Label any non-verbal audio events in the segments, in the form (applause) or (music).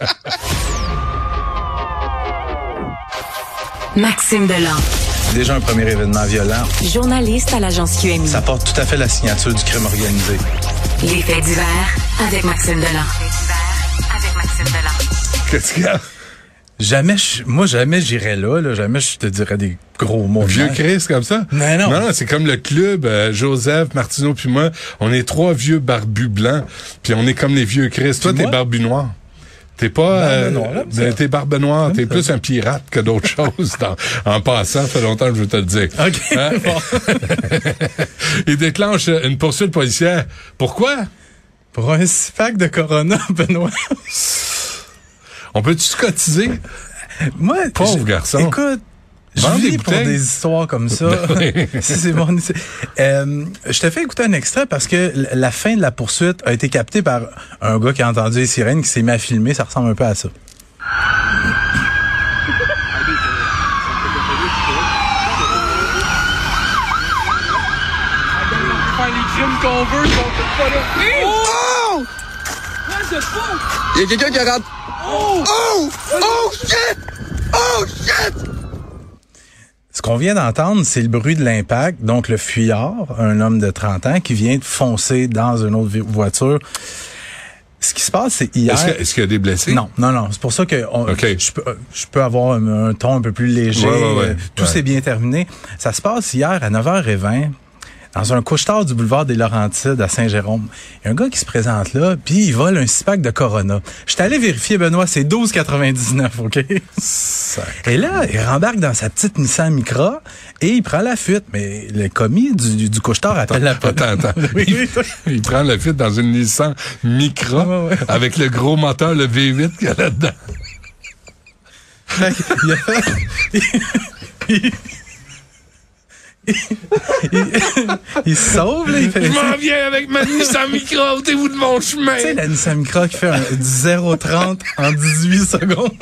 (laughs) Maxime Delan. Déjà un premier événement violent. Journaliste à l'agence QMI. Ça porte tout à fait la signature du crime organisé. Les faits divers avec Maxime Delan. Avec Maxime Delan. Qu'est-ce qu'il y a? Jamais, je- moi, jamais j'irais là, là. Jamais je te dirais des gros mots. Vieux Chris comme ça? Mais non. Non, c'est comme le club, euh, Joseph, Martineau puis moi, on est trois vieux barbus blancs, puis on est comme les vieux Chris. Toi, t'es barbu noir. T'es pas... Barbe euh, ben, t'es barbe noire. T'es plus un pirate que d'autres (laughs) choses. dans- en passant, ça fait longtemps que je veux te le dire. OK. Hein? (laughs) (laughs) Il déclenche une poursuite policière. Pourquoi? Pour un pack de Corona, Benoît. On peut-tu se cotiser? Moi, Pauvre je- garçon. Écoute, je Vends des pour des histoires comme ça. Si c'est bon. Euh, je te fais écouter un extrait parce que la fin de la poursuite a été captée par un gars qui a entendu les sirènes, qui s'est mis à filmer. Ça ressemble un peu à ça. Oh! What the fuck? Il y a quelqu'un qui rentre. Oh! Oh! Oh shit! Oh shit! Ce qu'on vient d'entendre, c'est le bruit de l'impact. Donc, le fuyard, un homme de 30 ans, qui vient de foncer dans une autre voiture. Ce qui se passe, c'est hier... Est-ce que- est-ce qu'il y a des blessés? Non, non, non. C'est pour ça que on- je, peux, je peux avoir un, un ton un peu plus léger. Ouais, ouais, ouais. Tout s'est bien terminé. Ça se passe hier à 9h20 dans un couche-tard du boulevard des Laurentides à Saint-Jérôme. Il y a un gars qui se présente là, puis il vole un six-pack de Corona. Je suis allé vérifier, Benoît, c'est 12,99, OK? Et là, il rembarque dans sa petite Nissan Micra et il prend la fuite. Mais le commis du, du, du couche-tard appelle la police. Attends, attends. (laughs) Oui, oui, oui. Il prend la fuite dans une Nissan Micra Ouais, ouais. avec le gros moteur, le V8 qu'il y a là-dedans. (laughs) Fait qu'il a fait- il, se sauve, là, il fait... Je m'en viens avec ma Nissan Micra, ôtez-vous de mon chemin. Tu sais, la Nissan Micra qui fait un 0,30 en 18 secondes.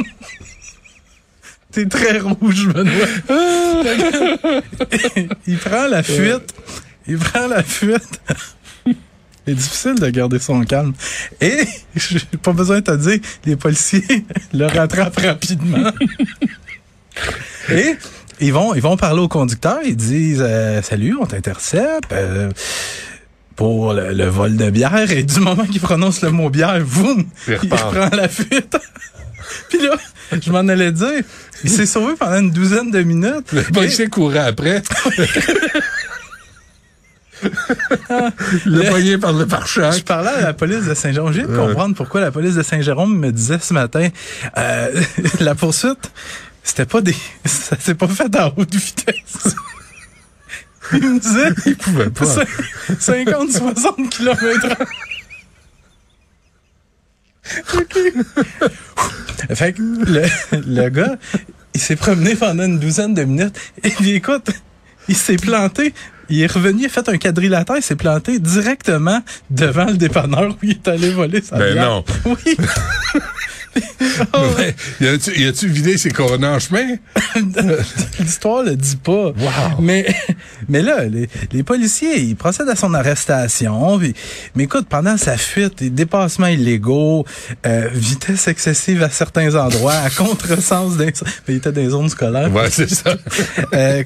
T'es très rouge, Benoît. il prend la fuite. Il prend la fuite. C'est difficile de garder son calme. Et, j'ai pas besoin de te dire, les policiers le rattrapent rapidement. Et, ils vont, ils vont parler au conducteur. Ils disent, euh, salut, on t'intercepte. euh, pour le, le vol de bière et du moment qu'il prononce le mot bière, boum, Il il reprend la fuite. (laughs) Puis là, je m'en allais dire, il s'est sauvé pendant une douzaine de minutes. Le policier courait après. (laughs) le poignet par le Je pare-choc. parlais à la police de Saint-Jérôme. Je viens de comprendre pourquoi la police de Saint-Jérôme me disait ce matin, euh, (laughs) la poursuite, c'était pas des, (laughs) ça s'est pas fait à haute vitesse. (laughs) Il me disait, Il pouvait pas. 50, 60 km Fait que le, le gars, il s'est promené pendant une douzaine de minutes et puis écoute, il s'est planté. Il est revenu, il a fait un quadrilatère, il s'est planté directement devant le dépanneur où il est allé voler sa Ben bière. non. Oui. Oh, (laughs) Ouais. (laughs) Y a-tu, vidé ses coronas en chemin? (laughs) L'histoire le dit pas. Mais, mais là, les, les policiers, ils procèdent à son arrestation. puis- mais écoute, pendant sa fuite, des dépassements illégaux, euh, vitesse excessive à certains endroits, à contresens des... Il était dans les zones scolaires. Ouais, c'est ça. Euh,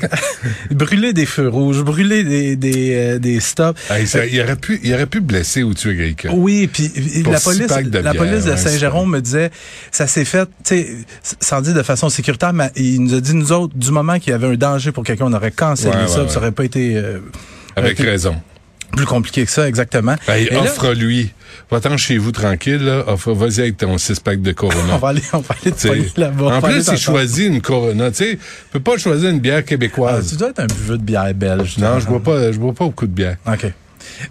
brûler des feux rouges, brûler des, des, euh, des stops. Ça- il, aurait pu, il aurait pu blesser ou tuer quelqu'un. Oui, puis la police, la bière, police de ouais, Saint-Jérôme me disait, ça s'est fait, tu sais, sans dire de façon sécuritaire, mais il nous a dit nous autres, du moment qu'il y avait un danger pour quelqu'un, on aurait cancellé Ouais, ça, ouais, puis ça aurait pas été euh, Avec Ok. raison. plus compliqué que ça, exactement. Offre-lui. Va-t'en chez vous tranquille, là. Offre, vas-y avec ton six-pack de Corona. (laughs) on va aller, on va aller là-bas. En plus, il choisit une Corona. Tu sais, peux pas choisir une bière Ah, québécoise. tu dois être un buveux de bière belge. non, je bois pas, je bois pas beaucoup de bière. OK.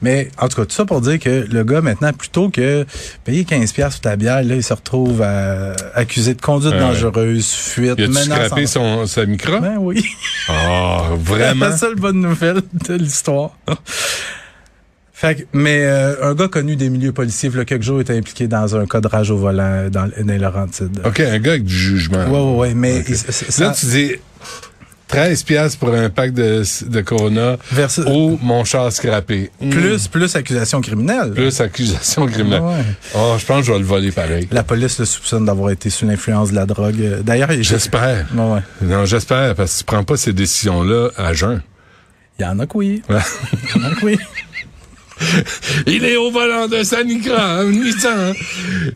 Mais en tout cas, tout ça pour dire que le gars, maintenant, plutôt que payer 15$ piastres sur ta bière, là, il se retrouve à- accusé de conduite dangereuse, fuite, Il a-tu menace. scrappé en- son, sa micro? Ben oui. Oh, C'est vraiment? (laughs) la seule bonne nouvelle de l'histoire. Fait que, mais euh, un gars connu des milieux policiers, a quelques jours, était impliqué dans un cas de rage au volant dans, dans les Laurentides. OK, un gars avec du jugement. Ouais, ouais, ouais, mais Ok. il- c'est- ça- Là, tu dis, 13 piastres pour un pack de, de Corona Versus- ou mon char scrappé. Hmm. Plus, plus accusation criminelle. Plus accusation criminelle. Ouais. Oh, je pense que je vais le voler pareil. La police le soupçonne d'avoir été sous l'influence de la drogue. Euh, D'ailleurs, il J'espère. Ouais, ouais. Non, j'espère, parce que tu prends pas ces décisions-là à jeun. Il y en a que oui. Il y en a que oui. (laughs) (laughs) Il est au volant de sa Nigra, un Nissan,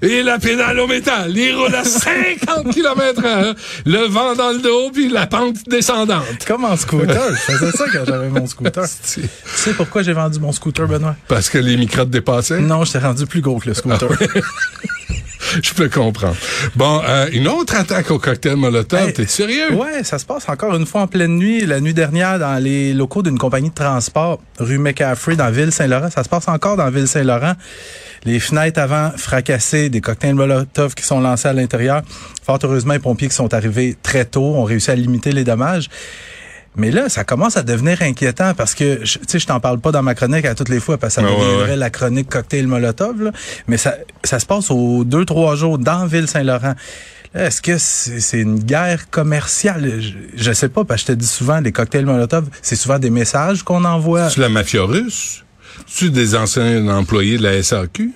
et la pédale au métal. Il roule à 50 km heure, le vent dans le dos, puis la pente descendante. Comme en scooter. Je faisais ça quand j'avais mon scooter. (laughs) Tu sais pourquoi j'ai vendu mon scooter, Benoît? Parce que les microttes dépassaient? Non, j'étais rendu plus gros que le scooter. (laughs) (laughs) Je peux comprendre. Bon, euh, une autre attaque au cocktail Molotov, Hey, t'es sérieux? Ouais, ça se passe encore une fois en pleine nuit, la nuit dernière, dans les locaux d'une compagnie de transport, rue McCaffrey, dans Ville-Saint-Laurent. Ça se passe encore dans Ville-Saint-Laurent. Les fenêtres avant fracassées, des cocktails Molotov qui sont lancés à l'intérieur. Fort heureusement, les pompiers qui sont arrivés très tôt ont réussi à limiter les dommages. Mais là, ça commence à devenir inquiétant parce que, tu sais, je t'en parle pas dans ma chronique à toutes les fois parce que ça Ouais, deviendrait ouais. la chronique cocktail Molotov, là. mais ça, ça se passe aux deux, trois jours dans Ville-Saint-Laurent. Là, Est-ce que c'est c'est une guerre commerciale? Je, je sais pas, parce que je te dis souvent, les cocktails Molotov, c'est souvent des messages qu'on envoie. Tu la mafia russe? Tu des anciens employés de la SAQ?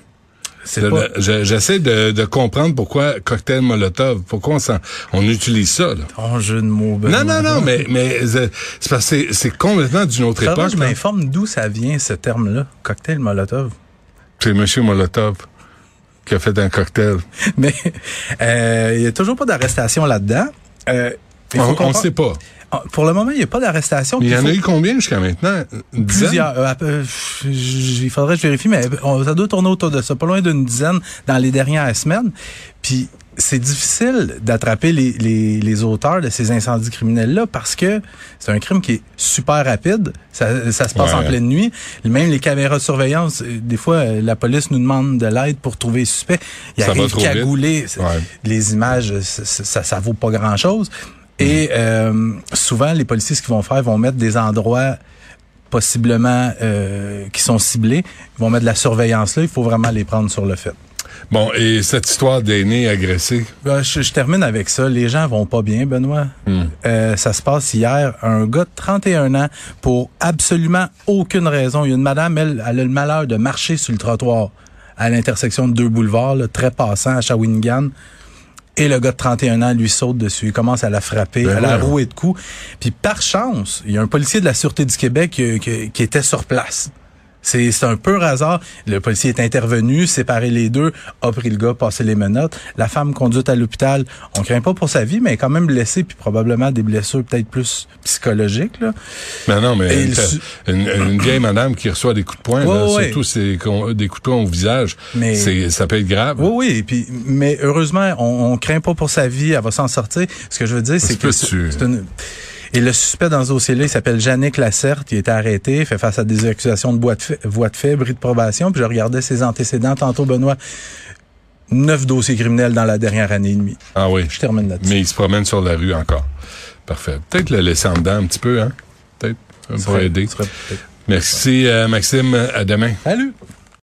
Je- pas... je- J'essaie de, de comprendre pourquoi cocktail Molotov, pourquoi on, s'en- on utilise ça. Là. ton jeu de mots, Benoît. Non, non, non, mais, mais euh, c'est parce que c'est- complètement d'une autre époque. je là. m'informe d'où ça vient, ce terme-là, cocktail Molotov. C'est M. Molotov qui a fait un cocktail. (laughs) Mais euh, il y a toujours pas d'arrestation là-dedans. Euh, On ne sait pas. Ah, Pour le moment, il n'y a pas d'arrestation. Il y en a eu combien jusqu'à maintenant? Plusieurs. euh, euh, il faudrait que je vérifie, mais on- ça doit tourner autour de ça, pas loin d'une dizaine dans les dernières semaines. Puis c'est difficile d'attraper les, les, les auteurs de ces incendies criminels-là parce que c'est un crime qui est super rapide. Ça, ça se passe Ouais. en pleine nuit. Même les caméras de surveillance, euh, des fois, euh, la police nous demande de l'aide pour trouver les suspects. Il Ça arrive cagoulé. Ouais. Les images, euh, ça, ça, ça vaut pas grand-chose. Et euh, souvent, les policiers, ce qu'ils vont faire, ils vont mettre des endroits possiblement euh, qui sont ciblés. Ils vont mettre de la surveillance là. Il faut vraiment les prendre sur le fait. Bon, et cette histoire d'aînés agressés, Ben, je, je termine avec ça. Les gens vont pas bien, Benoît. Euh, ça se passe hier. Un gars de 31 ans, pour absolument aucune raison. Il y a une madame, elle, elle a le malheur de marcher sur le trottoir à l'intersection de deux boulevards, là, très passant à Shawinigan. Et le gars de 31 ans lui saute dessus. Il commence à la frapper, Ben à la rouer de coups. Puis par chance, il y a un policier de la Sûreté du Québec qui, qui- qui était sur place. C'est un peu hasard. Le policier est intervenu, séparé les deux, a pris le gars, passé les menottes. La femme conduite à l'hôpital, on craint pas pour sa vie, mais elle est quand même blessée, puis probablement des blessures peut-être plus psychologiques. Là. Ben non, mais une, vieille madame qui reçoit des coups de poing, Ouais, là, ouais. surtout c'est des coups de poing au visage, Mais- ça peut être grave. Oui, oui, et puis, mais heureusement, on, on craint pas pour sa vie, elle va s'en sortir. Ce que je veux dire, c'est que c'est une... Et le suspect dans ce dossier-là, il s'appelle Jannick Lacerte, il a été arrêté, fait face à des accusations de voie de fait, voie de fait bris de probation, puis je regardais ses antécédents tantôt, Benoît. Neuf dossiers criminels dans la dernière année et demie. Ah oui. Je termine là-dessus. Mais il se promène sur la rue encore. Parfait. Peut-être le laisser en dedans un petit peu, hein? Peut-être. Ça Ça pourrait aider. serait Merci, euh, Maxime. À demain. Salut!